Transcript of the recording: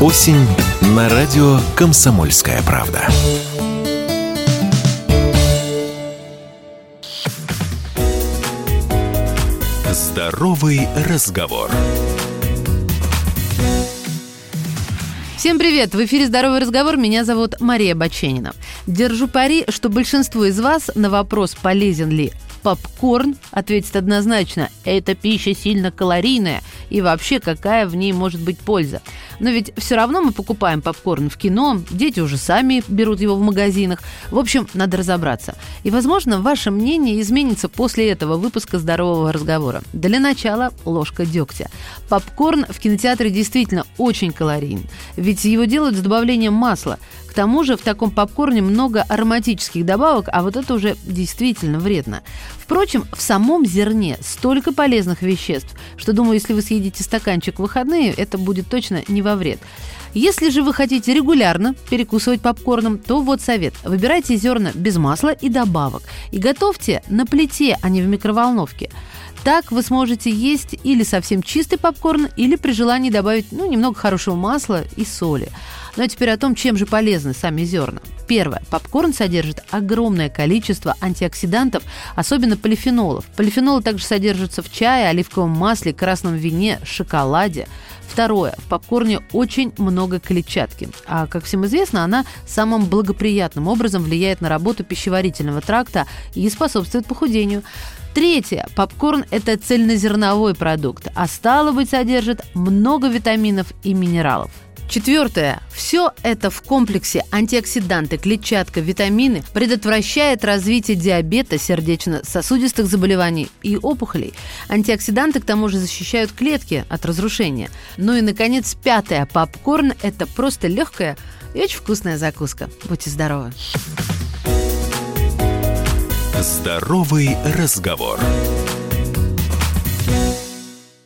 Осень на радио «Комсомольская правда». Здоровый разговор. Всем привет! В эфире «Здоровый разговор». Меня зовут Мария Баченина. Держу пари, что большинство из вас на вопрос, полезен ли попкорн, ответит однозначно – эта пища сильно калорийная, и вообще какая в ней может быть польза. Но ведь все равно мы покупаем попкорн в кино, дети уже сами берут его в магазинах. В общем, надо разобраться. И, возможно, ваше мнение изменится после этого выпуска «Здорового разговора». Для начала ложка дегтя. Попкорн в кинотеатре действительно очень калорийный, ведь его делают с добавлением масла. К тому же в таком попкорне много ароматических добавок, а вот это уже действительно вредно. Впрочем, в самом зерне столько полезных веществ, что, думаю, если вы съедите стаканчик в выходные, это будет точно не во вред. Если же вы хотите регулярно перекусывать попкорном, то вот совет. Выбирайте зерна без масла и добавок. И готовьте на плите, а не в микроволновке. Так вы сможете есть или совсем чистый попкорн, или при желании добавить ну, немного хорошего масла и соли. Ну а теперь о том, чем же полезны сами зерна. Первое. Попкорн содержит огромное количество антиоксидантов, особенно полифенолов. Полифенолы также содержатся в чае, оливковом масле, красном вине, шоколаде. Второе. В попкорне очень много клетчатки. А, как всем известно, она самым благоприятным образом влияет на работу пищеварительного тракта и способствует похудению. Третье. Попкорн – это цельнозерновой продукт, а стало быть, содержит много витаминов и минералов. Четвертое. Все это в комплексе антиоксиданты, клетчатка, витамины предотвращает развитие диабета, сердечно-сосудистых заболеваний и опухолей. Антиоксиданты к тому же защищают клетки от разрушения. Ну и, наконец, пятое. Попкорн – это просто легкая и очень вкусная закуска. Будьте здоровы! Здоровый разговор.